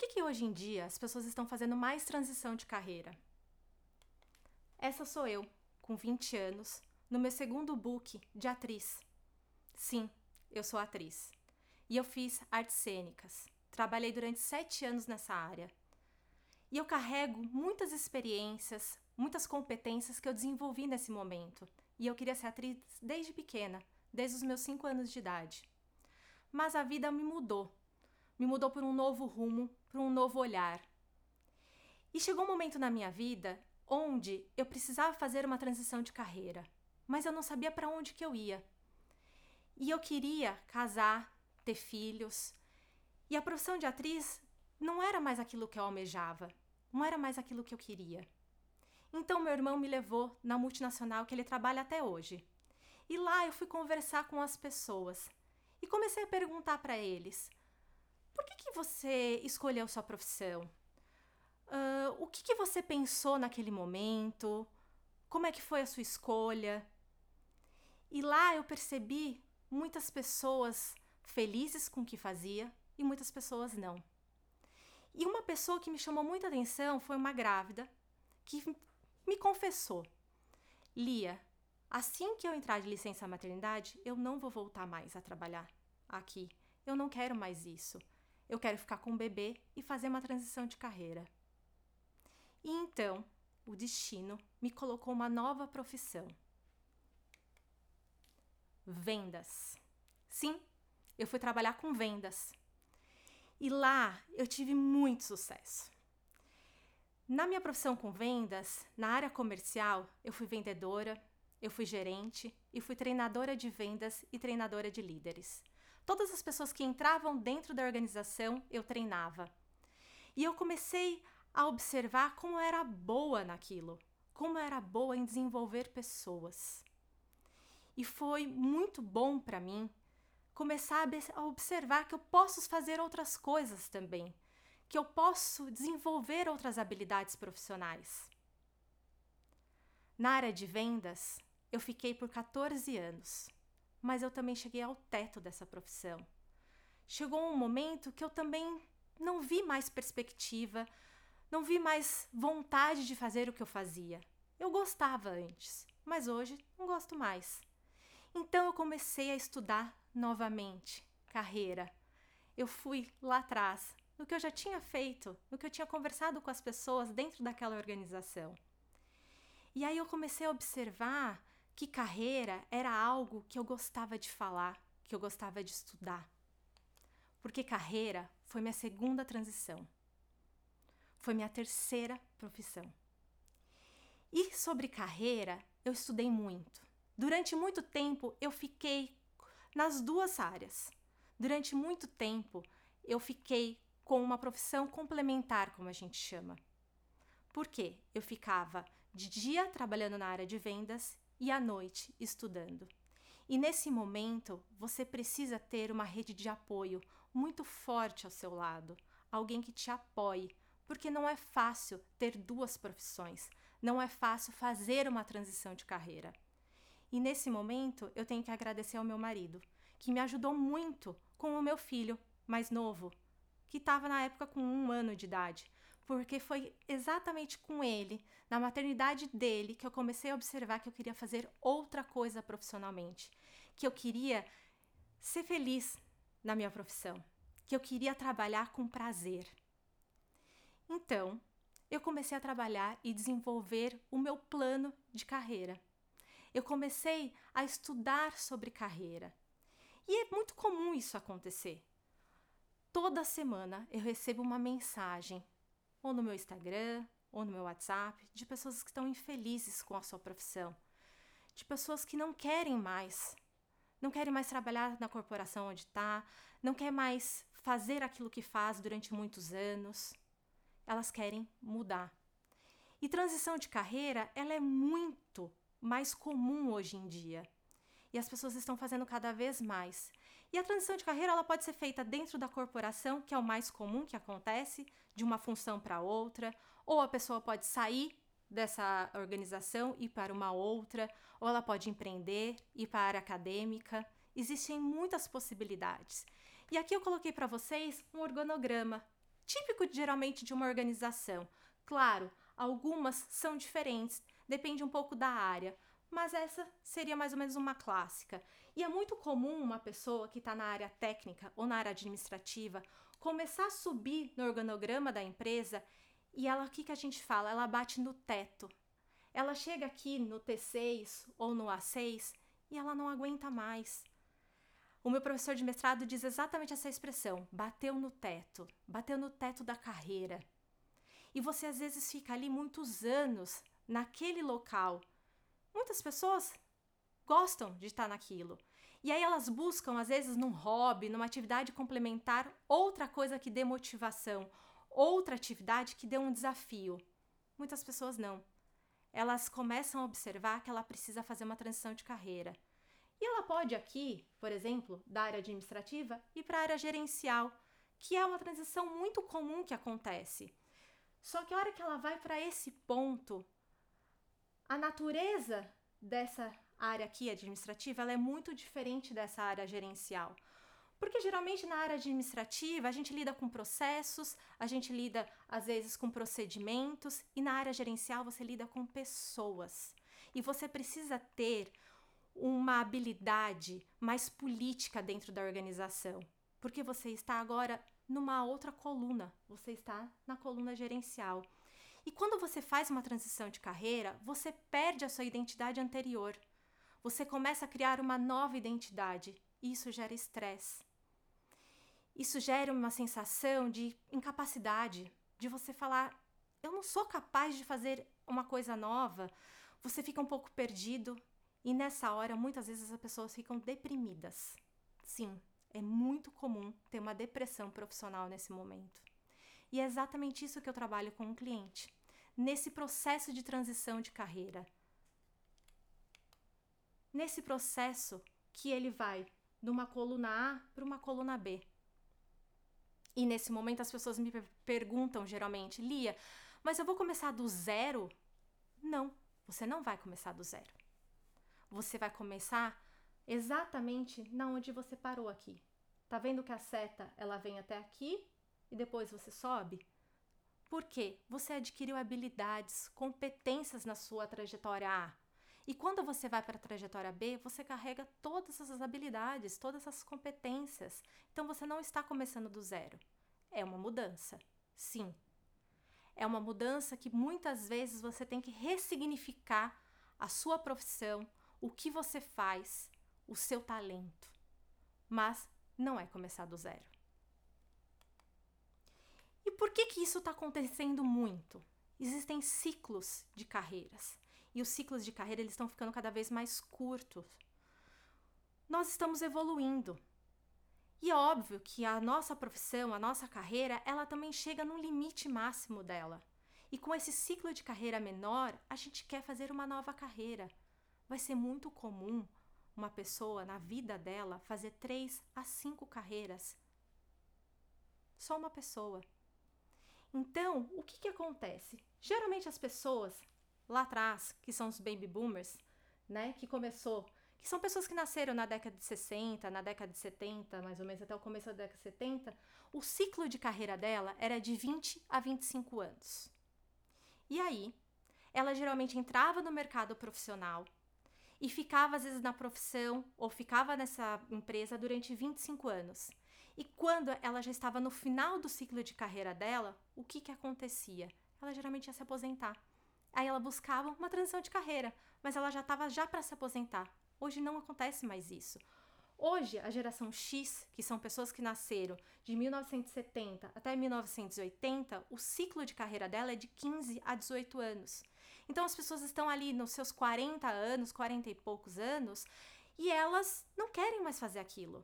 que, que hoje em dia as pessoas estão fazendo mais transição de carreira? Essa sou eu, com 20 anos, no meu segundo book de atriz. Sim, eu sou atriz. E eu fiz artes cênicas. Trabalhei durante sete anos nessa área. E eu carrego muitas experiências, muitas competências que eu desenvolvi nesse momento. E eu queria ser atriz desde pequena, desde os meus cinco anos de idade. Mas a vida me mudou. Me mudou por um novo rumo, por um novo olhar. E chegou um momento na minha vida onde eu precisava fazer uma transição de carreira, mas eu não sabia para onde que eu ia. E eu queria casar, ter filhos. E a profissão de atriz não era mais aquilo que eu almejava, não era mais aquilo que eu queria. Então meu irmão me levou na multinacional que ele trabalha até hoje. E lá eu fui conversar com as pessoas e comecei a perguntar para eles: por que, que você escolheu sua profissão? Uh, o que, que você pensou naquele momento? Como é que foi a sua escolha? E lá eu percebi muitas pessoas felizes com o que fazia e muitas pessoas não. E uma pessoa que me chamou muita atenção foi uma grávida que me confessou: Lia, assim que eu entrar de licença maternidade, eu não vou voltar mais a trabalhar aqui. Eu não quero mais isso. Eu quero ficar com o bebê e fazer uma transição de carreira. E então, o destino me colocou uma nova profissão: vendas. Sim, eu fui trabalhar com vendas. E lá eu tive muito sucesso. Na minha profissão com vendas, na área comercial, eu fui vendedora, eu fui gerente e fui treinadora de vendas e treinadora de líderes. Todas as pessoas que entravam dentro da organização, eu treinava. E eu comecei a observar como era boa naquilo, como era boa em desenvolver pessoas. E foi muito bom para mim começar a observar que eu posso fazer outras coisas também, que eu posso desenvolver outras habilidades profissionais. Na área de vendas, eu fiquei por 14 anos, mas eu também cheguei ao teto dessa profissão. Chegou um momento que eu também não vi mais perspectiva, não vi mais vontade de fazer o que eu fazia. Eu gostava antes, mas hoje não gosto mais. Então eu comecei a estudar novamente carreira. Eu fui lá atrás, no que eu já tinha feito, no que eu tinha conversado com as pessoas dentro daquela organização. E aí eu comecei a observar que carreira era algo que eu gostava de falar, que eu gostava de estudar. Porque carreira foi minha segunda transição. Foi minha terceira profissão. E sobre carreira, eu estudei muito. Durante muito tempo, eu fiquei nas duas áreas. Durante muito tempo, eu fiquei com uma profissão complementar, como a gente chama. Por quê? Eu ficava de dia trabalhando na área de vendas e à noite estudando. E nesse momento, você precisa ter uma rede de apoio muito forte ao seu lado, alguém que te apoie, porque não é fácil ter duas profissões, não é fácil fazer uma transição de carreira. E nesse momento eu tenho que agradecer ao meu marido, que me ajudou muito com o meu filho mais novo, que estava na época com um ano de idade, porque foi exatamente com ele, na maternidade dele, que eu comecei a observar que eu queria fazer outra coisa profissionalmente, que eu queria ser feliz na minha profissão, que eu queria trabalhar com prazer. Então, eu comecei a trabalhar e desenvolver o meu plano de carreira. Eu comecei a estudar sobre carreira. E é muito comum isso acontecer. Toda semana eu recebo uma mensagem, ou no meu Instagram, ou no meu WhatsApp, de pessoas que estão infelizes com a sua profissão, de pessoas que não querem mais, não querem mais trabalhar na corporação onde está, não quer mais fazer aquilo que faz durante muitos anos elas querem mudar. E transição de carreira, ela é muito mais comum hoje em dia. E as pessoas estão fazendo cada vez mais. E a transição de carreira ela pode ser feita dentro da corporação, que é o mais comum que acontece, de uma função para outra, ou a pessoa pode sair dessa organização e para uma outra, ou ela pode empreender, ir para a acadêmica. Existem muitas possibilidades. E aqui eu coloquei para vocês um organograma típico geralmente de uma organização. Claro, algumas são diferentes, depende um pouco da área, mas essa seria mais ou menos uma clássica. E é muito comum uma pessoa que está na área técnica ou na área administrativa começar a subir no organograma da empresa e ela, o que, que a gente fala? Ela bate no teto. Ela chega aqui no T6 ou no A6 e ela não aguenta mais. O meu professor de mestrado diz exatamente essa expressão: bateu no teto, bateu no teto da carreira. E você às vezes fica ali muitos anos naquele local. Muitas pessoas gostam de estar naquilo. E aí elas buscam, às vezes, num hobby, numa atividade complementar, outra coisa que dê motivação, outra atividade que dê um desafio. Muitas pessoas não. Elas começam a observar que ela precisa fazer uma transição de carreira. E ela pode aqui, por exemplo, da área administrativa e para a área gerencial, que é uma transição muito comum que acontece. Só que a hora que ela vai para esse ponto, a natureza dessa área aqui administrativa ela é muito diferente dessa área gerencial. Porque geralmente na área administrativa a gente lida com processos, a gente lida às vezes com procedimentos e na área gerencial você lida com pessoas. E você precisa ter uma habilidade mais política dentro da organização, porque você está agora numa outra coluna, você está na coluna gerencial. E quando você faz uma transição de carreira, você perde a sua identidade anterior. Você começa a criar uma nova identidade e isso gera estresse. Isso gera uma sensação de incapacidade, de você falar: eu não sou capaz de fazer uma coisa nova. Você fica um pouco perdido e nessa hora muitas vezes as pessoas ficam deprimidas. Sim, é muito comum ter uma depressão profissional nesse momento. E é exatamente isso que eu trabalho com o um cliente, nesse processo de transição de carreira. Nesse processo que ele vai de uma coluna A para uma coluna B. E nesse momento as pessoas me perguntam geralmente, Lia, mas eu vou começar do zero? Não, você não vai começar do zero. Você vai começar exatamente na onde você parou aqui. Tá vendo que a seta ela vem até aqui e depois você sobe? Por quê? Você adquiriu habilidades, competências na sua trajetória A. E quando você vai para a trajetória B, você carrega todas essas habilidades, todas essas competências. Então você não está começando do zero. É uma mudança, sim. É uma mudança que muitas vezes você tem que ressignificar a sua profissão, o que você faz, o seu talento. Mas não é começar do zero. Por que que isso está acontecendo muito? Existem ciclos de carreiras e os ciclos de carreira eles estão ficando cada vez mais curtos. Nós estamos evoluindo. E é óbvio que a nossa profissão, a nossa carreira, ela também chega num limite máximo dela. E com esse ciclo de carreira menor, a gente quer fazer uma nova carreira. Vai ser muito comum uma pessoa na vida dela fazer três a cinco carreiras. Só uma pessoa. Então, o que, que acontece? Geralmente as pessoas lá atrás, que são os baby boomers, né, que começou, que são pessoas que nasceram na década de 60, na década de 70, mais ou menos até o começo da década de 70, o ciclo de carreira dela era de 20 a 25 anos. E aí, ela geralmente entrava no mercado profissional e ficava às vezes na profissão ou ficava nessa empresa durante 25 anos. E quando ela já estava no final do ciclo de carreira dela, o que que acontecia? Ela geralmente ia se aposentar. Aí ela buscava uma transição de carreira, mas ela já estava já para se aposentar. Hoje não acontece mais isso. Hoje, a geração X, que são pessoas que nasceram de 1970 até 1980, o ciclo de carreira dela é de 15 a 18 anos. Então, as pessoas estão ali nos seus 40 anos, 40 e poucos anos, e elas não querem mais fazer aquilo.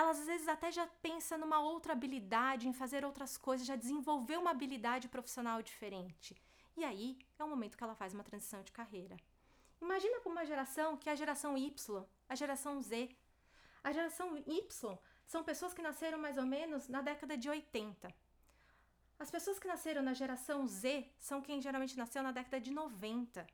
Elas às vezes até já pensam numa outra habilidade, em fazer outras coisas, já desenvolver uma habilidade profissional diferente. E aí é o momento que ela faz uma transição de carreira. Imagina para uma geração que é a geração Y, a geração Z. A geração Y são pessoas que nasceram mais ou menos na década de 80. As pessoas que nasceram na geração Z são quem geralmente nasceu na década de 90.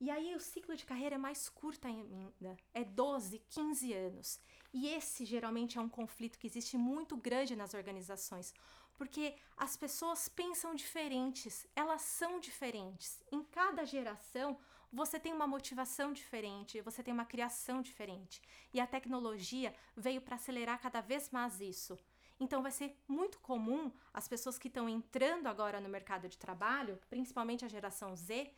E aí o ciclo de carreira é mais curto ainda, é 12, 15 anos. E esse geralmente é um conflito que existe muito grande nas organizações, porque as pessoas pensam diferentes, elas são diferentes. Em cada geração, você tem uma motivação diferente, você tem uma criação diferente. E a tecnologia veio para acelerar cada vez mais isso. Então vai ser muito comum as pessoas que estão entrando agora no mercado de trabalho, principalmente a geração Z,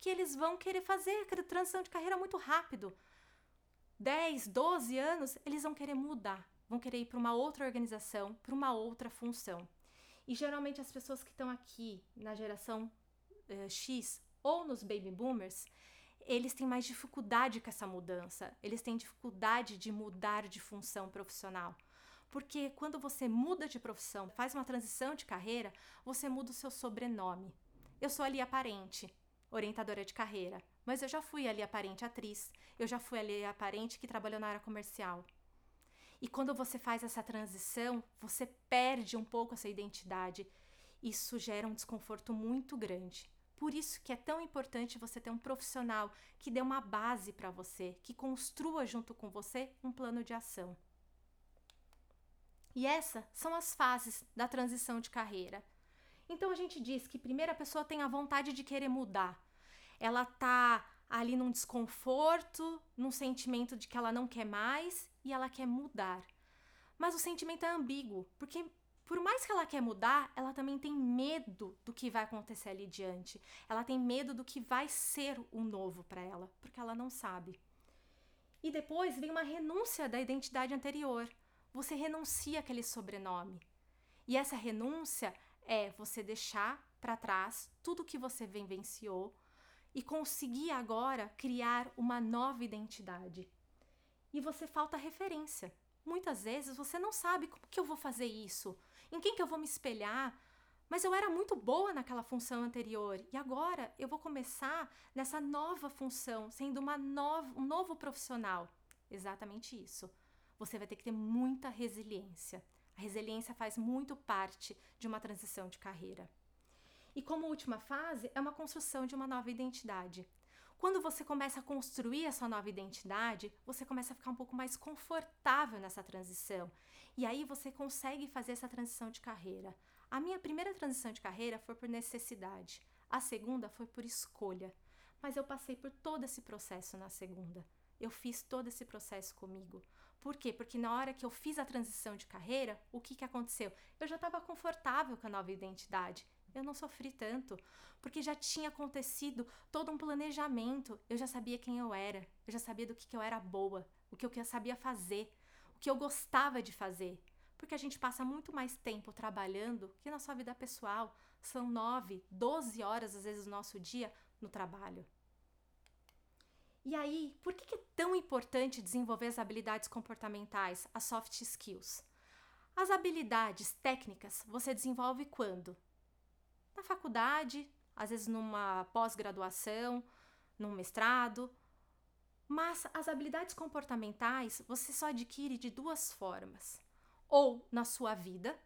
que eles vão querer fazer a transição de carreira muito rápido. 10, 12 anos, eles vão querer mudar, vão querer ir para uma outra organização, para uma outra função. E geralmente as pessoas que estão aqui na geração uh, X ou nos baby boomers, eles têm mais dificuldade com essa mudança, eles têm dificuldade de mudar de função profissional. Porque quando você muda de profissão, faz uma transição de carreira, você muda o seu sobrenome. Eu sou ali aparente, orientadora de carreira, mas eu já fui ali aparente atriz, eu já fui ali aparente que trabalhou na área comercial. E quando você faz essa transição, você perde um pouco essa identidade. Isso gera um desconforto muito grande. Por isso que é tão importante você ter um profissional que dê uma base para você, que construa junto com você um plano de ação. E essas são as fases da transição de carreira. Então a gente diz que primeiro a pessoa tem a vontade de querer mudar. Ela tá ali num desconforto, num sentimento de que ela não quer mais e ela quer mudar. Mas o sentimento é ambíguo, porque por mais que ela quer mudar, ela também tem medo do que vai acontecer ali diante. Ela tem medo do que vai ser o novo para ela, porque ela não sabe. E depois vem uma renúncia da identidade anterior. Você renuncia aquele sobrenome. E essa renúncia é você deixar para trás tudo que você vivenciou e conseguir agora criar uma nova identidade. E você falta referência. Muitas vezes você não sabe como que eu vou fazer isso em quem que eu vou me espelhar? Mas eu era muito boa naquela função anterior e agora eu vou começar nessa nova função, sendo uma nova, um novo profissional. Exatamente isso. Você vai ter que ter muita resiliência. A resiliência faz muito parte de uma transição de carreira. E como última fase, é uma construção de uma nova identidade. Quando você começa a construir a sua nova identidade, você começa a ficar um pouco mais confortável nessa transição. E aí você consegue fazer essa transição de carreira. A minha primeira transição de carreira foi por necessidade. A segunda foi por escolha. Mas eu passei por todo esse processo na segunda. Eu fiz todo esse processo comigo. Por quê? Porque na hora que eu fiz a transição de carreira, o que, que aconteceu? Eu já estava confortável com a nova identidade eu não sofri tanto, porque já tinha acontecido todo um planejamento. Eu já sabia quem eu era, eu já sabia do que, que eu era boa, o que eu sabia fazer, o que eu gostava de fazer. Porque a gente passa muito mais tempo trabalhando que na sua vida pessoal. São nove, doze horas, às vezes, do nosso dia no trabalho. E aí, por que é tão importante desenvolver as habilidades comportamentais, as soft skills? As habilidades técnicas você desenvolve quando? na faculdade, às vezes numa pós-graduação, num mestrado. Mas as habilidades comportamentais você só adquire de duas formas. Ou na sua vida,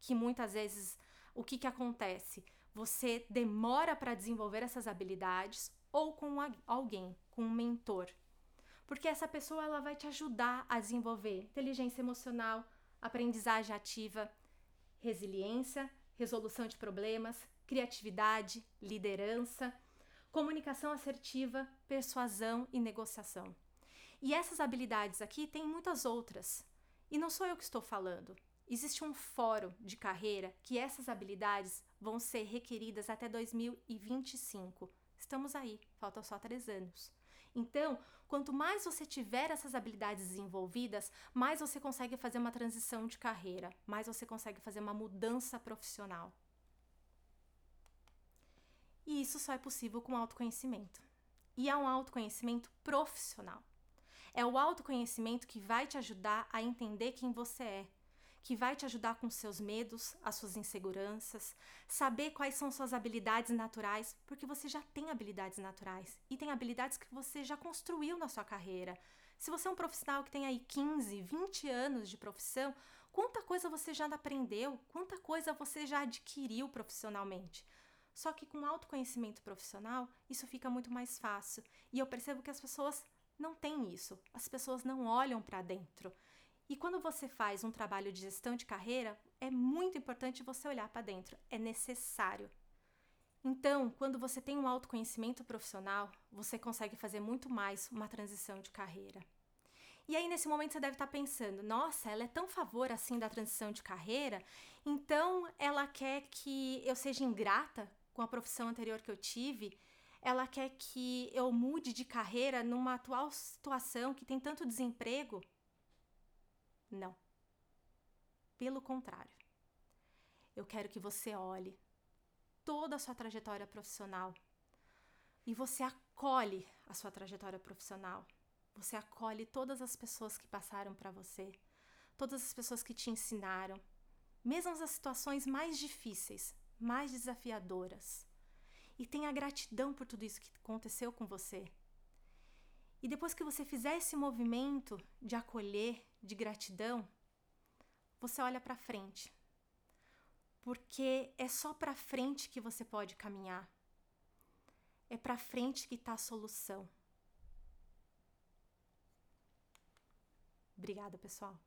que muitas vezes o que, que acontece? Você demora para desenvolver essas habilidades, ou com alguém, com um mentor. Porque essa pessoa ela vai te ajudar a desenvolver inteligência emocional, aprendizagem ativa, resiliência resolução de problemas, criatividade, liderança, comunicação assertiva, persuasão e negociação. E essas habilidades aqui tem muitas outras. E não sou eu que estou falando. Existe um fórum de carreira que essas habilidades vão ser requeridas até 2025. Estamos aí, faltam só três anos. Então, quanto mais você tiver essas habilidades desenvolvidas, mais você consegue fazer uma transição de carreira, mais você consegue fazer uma mudança profissional. E isso só é possível com autoconhecimento. E é um autoconhecimento profissional. É o autoconhecimento que vai te ajudar a entender quem você é, que vai te ajudar com seus medos, as suas inseguranças, saber quais são suas habilidades naturais, porque você já tem habilidades naturais e tem habilidades que você já construiu na sua carreira. Se você é um profissional que tem aí 15, 20 anos de profissão, quanta coisa você já aprendeu, quanta coisa você já adquiriu profissionalmente. Só que com autoconhecimento profissional, isso fica muito mais fácil. E eu percebo que as pessoas não têm isso. As pessoas não olham para dentro. E quando você faz um trabalho de gestão de carreira, é muito importante você olhar para dentro, é necessário. Então, quando você tem um autoconhecimento profissional, você consegue fazer muito mais uma transição de carreira. E aí, nesse momento, você deve estar pensando: nossa, ela é tão favor assim da transição de carreira, então ela quer que eu seja ingrata com a profissão anterior que eu tive, ela quer que eu mude de carreira numa atual situação que tem tanto desemprego. Não. Pelo contrário. Eu quero que você olhe toda a sua trajetória profissional e você acolhe a sua trajetória profissional. Você acolhe todas as pessoas que passaram para você, todas as pessoas que te ensinaram, mesmo as situações mais difíceis, mais desafiadoras. E tenha gratidão por tudo isso que aconteceu com você. E depois que você fizer esse movimento de acolher, de gratidão, você olha para frente. Porque é só para frente que você pode caminhar. É para frente que está a solução. Obrigada, pessoal.